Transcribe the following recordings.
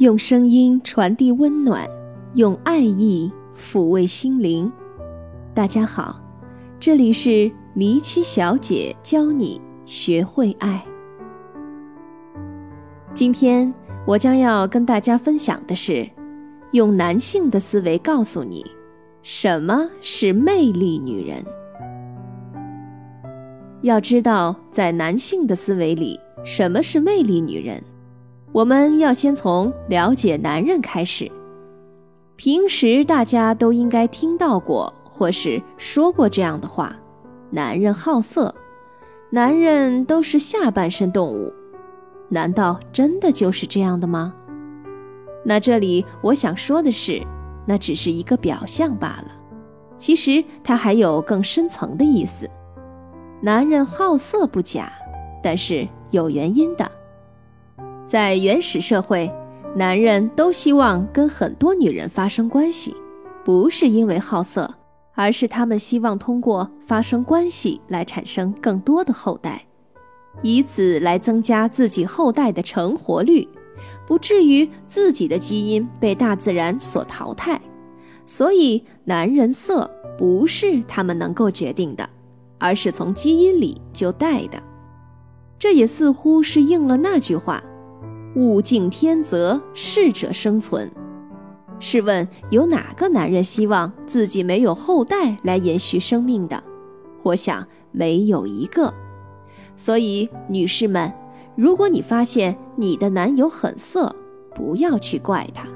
用声音传递温暖，用爱意抚慰心灵。大家好，这里是迷七小姐教你学会爱。今天我将要跟大家分享的是，用男性的思维告诉你，什么是魅力女人。要知道，在男性的思维里，什么是魅力女人？我们要先从了解男人开始。平时大家都应该听到过或是说过这样的话：男人好色，男人都是下半身动物。难道真的就是这样的吗？那这里我想说的是，那只是一个表象罢了。其实它还有更深层的意思。男人好色不假，但是有原因的。在原始社会，男人都希望跟很多女人发生关系，不是因为好色，而是他们希望通过发生关系来产生更多的后代，以此来增加自己后代的成活率，不至于自己的基因被大自然所淘汰。所以，男人色不是他们能够决定的，而是从基因里就带的。这也似乎是应了那句话。物竞天择，适者生存。试问，有哪个男人希望自己没有后代来延续生命的？我想没有一个。所以，女士们，如果你发现你的男友很色，不要去怪他，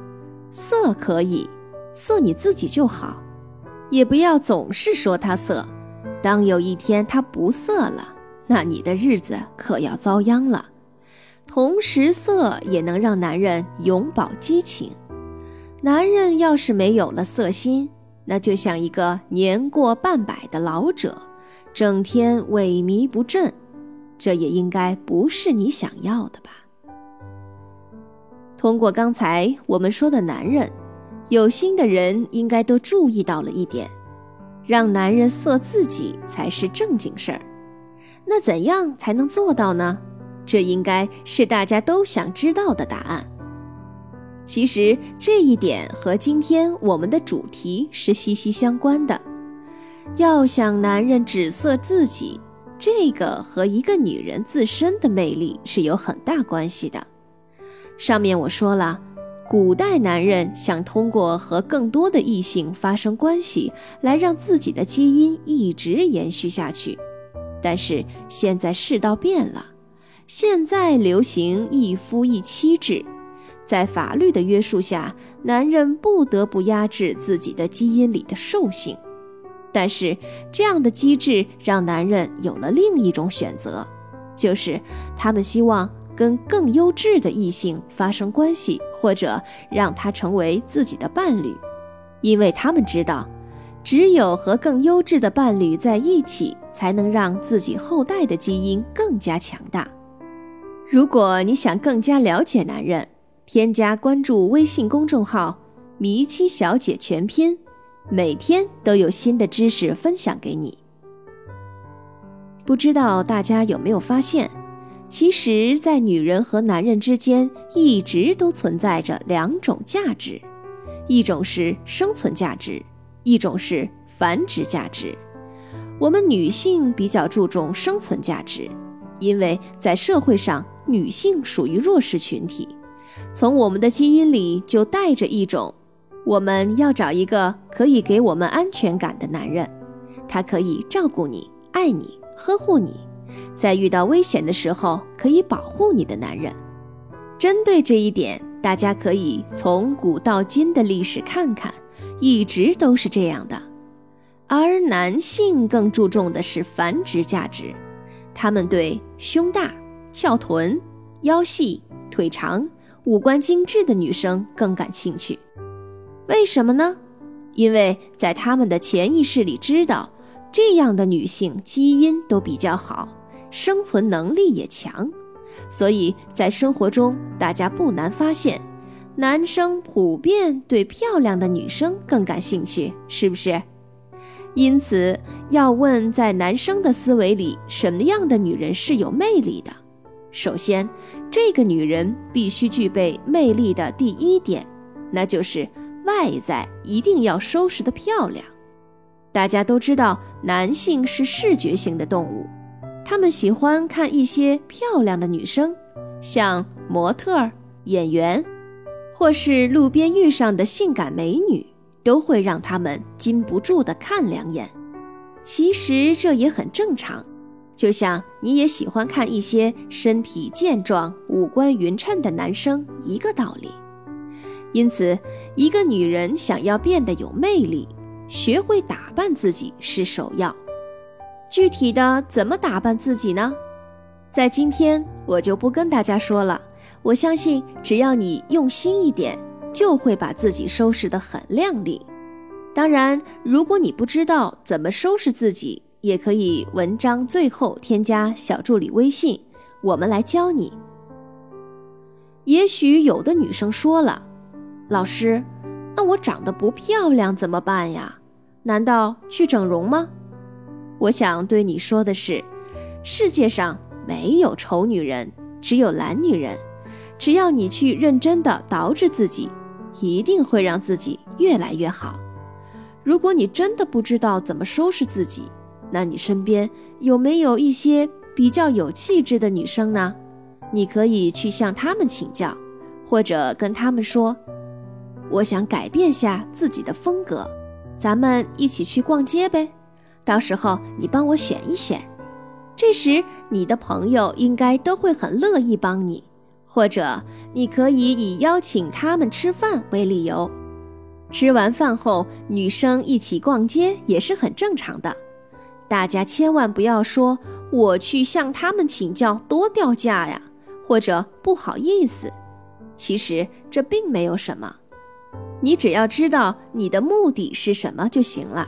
色可以，色你自己就好。也不要总是说他色，当有一天他不色了，那你的日子可要遭殃了。同时，色也能让男人永葆激情。男人要是没有了色心，那就像一个年过半百的老者，整天萎靡不振。这也应该不是你想要的吧？通过刚才我们说的男人，有心的人应该都注意到了一点：让男人色自己才是正经事儿。那怎样才能做到呢？这应该是大家都想知道的答案。其实这一点和今天我们的主题是息息相关的。要想男人只色自己，这个和一个女人自身的魅力是有很大关系的。上面我说了，古代男人想通过和更多的异性发生关系，来让自己的基因一直延续下去。但是现在世道变了。现在流行一夫一妻制，在法律的约束下，男人不得不压制自己的基因里的兽性。但是，这样的机制让男人有了另一种选择，就是他们希望跟更优质的异性发生关系，或者让他成为自己的伴侣，因为他们知道，只有和更优质的伴侣在一起，才能让自己后代的基因更加强大。如果你想更加了解男人，添加关注微信公众号“迷七小姐全拼”，每天都有新的知识分享给你。不知道大家有没有发现，其实，在女人和男人之间一直都存在着两种价值，一种是生存价值，一种是繁殖价值。我们女性比较注重生存价值，因为在社会上。女性属于弱势群体，从我们的基因里就带着一种，我们要找一个可以给我们安全感的男人，他可以照顾你、爱你、呵护你，在遇到危险的时候可以保护你的男人。针对这一点，大家可以从古到今的历史看看，一直都是这样的。而男性更注重的是繁殖价值，他们对胸大。翘臀、腰细、腿长、五官精致的女生更感兴趣，为什么呢？因为在他们的潜意识里知道，这样的女性基因都比较好，生存能力也强，所以在生活中大家不难发现，男生普遍对漂亮的女生更感兴趣，是不是？因此，要问在男生的思维里，什么样的女人是有魅力的？首先，这个女人必须具备魅力的第一点，那就是外在一定要收拾得漂亮。大家都知道，男性是视觉性的动物，他们喜欢看一些漂亮的女生，像模特、演员，或是路边遇上的性感美女，都会让他们禁不住的看两眼。其实这也很正常。就像你也喜欢看一些身体健壮、五官匀称的男生一个道理。因此，一个女人想要变得有魅力，学会打扮自己是首要。具体的怎么打扮自己呢？在今天我就不跟大家说了。我相信，只要你用心一点，就会把自己收拾得很靓丽。当然，如果你不知道怎么收拾自己，也可以文章最后添加小助理微信，我们来教你。也许有的女生说了：“老师，那我长得不漂亮怎么办呀？难道去整容吗？”我想对你说的是，世界上没有丑女人，只有懒女人。只要你去认真的捯饬自己，一定会让自己越来越好。如果你真的不知道怎么收拾自己，那你身边有没有一些比较有气质的女生呢？你可以去向她们请教，或者跟她们说：“我想改变下自己的风格，咱们一起去逛街呗。到时候你帮我选一选。”这时你的朋友应该都会很乐意帮你，或者你可以以邀请她们吃饭为理由，吃完饭后女生一起逛街也是很正常的。大家千万不要说我去向他们请教多掉价呀，或者不好意思。其实这并没有什么，你只要知道你的目的是什么就行了。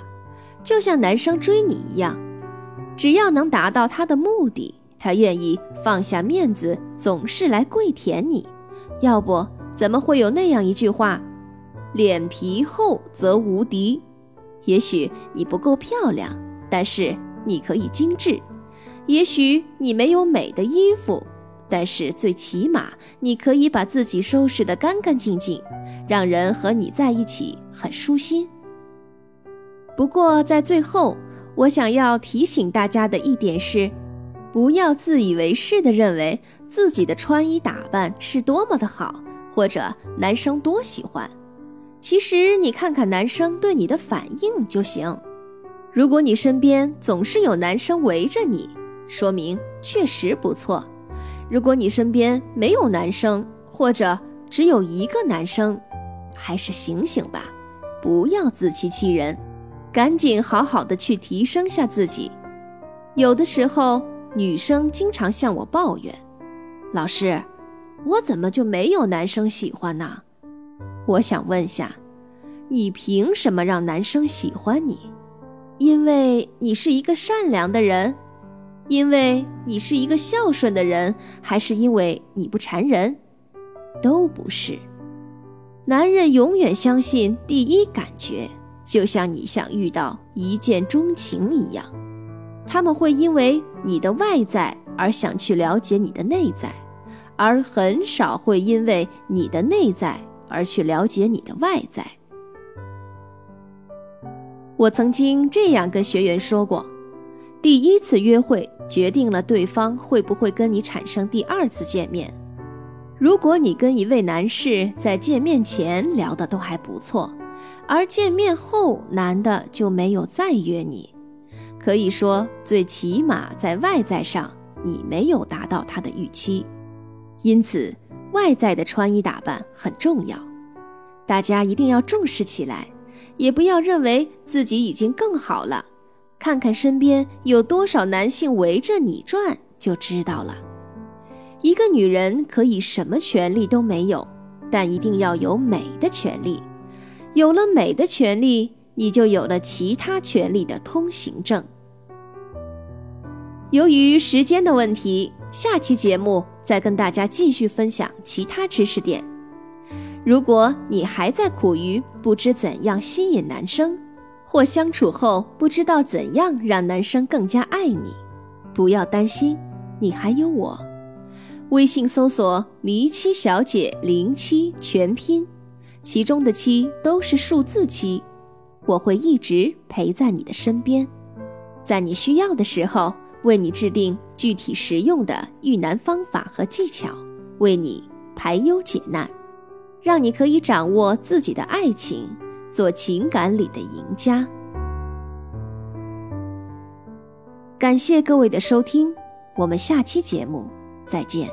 就像男生追你一样，只要能达到他的目的，他愿意放下面子，总是来跪舔你。要不怎么会有那样一句话：“脸皮厚则无敌。”也许你不够漂亮。但是你可以精致，也许你没有美的衣服，但是最起码你可以把自己收拾得干干净净，让人和你在一起很舒心。不过在最后，我想要提醒大家的一点是，不要自以为是的认为自己的穿衣打扮是多么的好，或者男生多喜欢。其实你看看男生对你的反应就行。如果你身边总是有男生围着你，说明确实不错。如果你身边没有男生，或者只有一个男生，还是醒醒吧，不要自欺欺人，赶紧好好的去提升下自己。有的时候，女生经常向我抱怨：“老师，我怎么就没有男生喜欢呢？”我想问下，你凭什么让男生喜欢你？因为你是一个善良的人，因为你是一个孝顺的人，还是因为你不缠人？都不是。男人永远相信第一感觉，就像你想遇到一见钟情一样。他们会因为你的外在而想去了解你的内在，而很少会因为你的内在而去了解你的外在。我曾经这样跟学员说过：第一次约会决定了对方会不会跟你产生第二次见面。如果你跟一位男士在见面前聊的都还不错，而见面后男的就没有再约你，可以说最起码在外在上你没有达到他的预期。因此，外在的穿衣打扮很重要，大家一定要重视起来。也不要认为自己已经更好了，看看身边有多少男性围着你转就知道了。一个女人可以什么权利都没有，但一定要有美的权利。有了美的权利，你就有了其他权利的通行证。由于时间的问题，下期节目再跟大家继续分享其他知识点。如果你还在苦于不知怎样吸引男生，或相处后不知道怎样让男生更加爱你，不要担心，你还有我。微信搜索“迷七小姐零七”全拼，其中的七都是数字七。我会一直陪在你的身边，在你需要的时候为你制定具体实用的遇难方法和技巧，为你排忧解难，让你可以掌握自己的爱情，做情感里的赢家。感谢各位的收听，我们下期节目再见。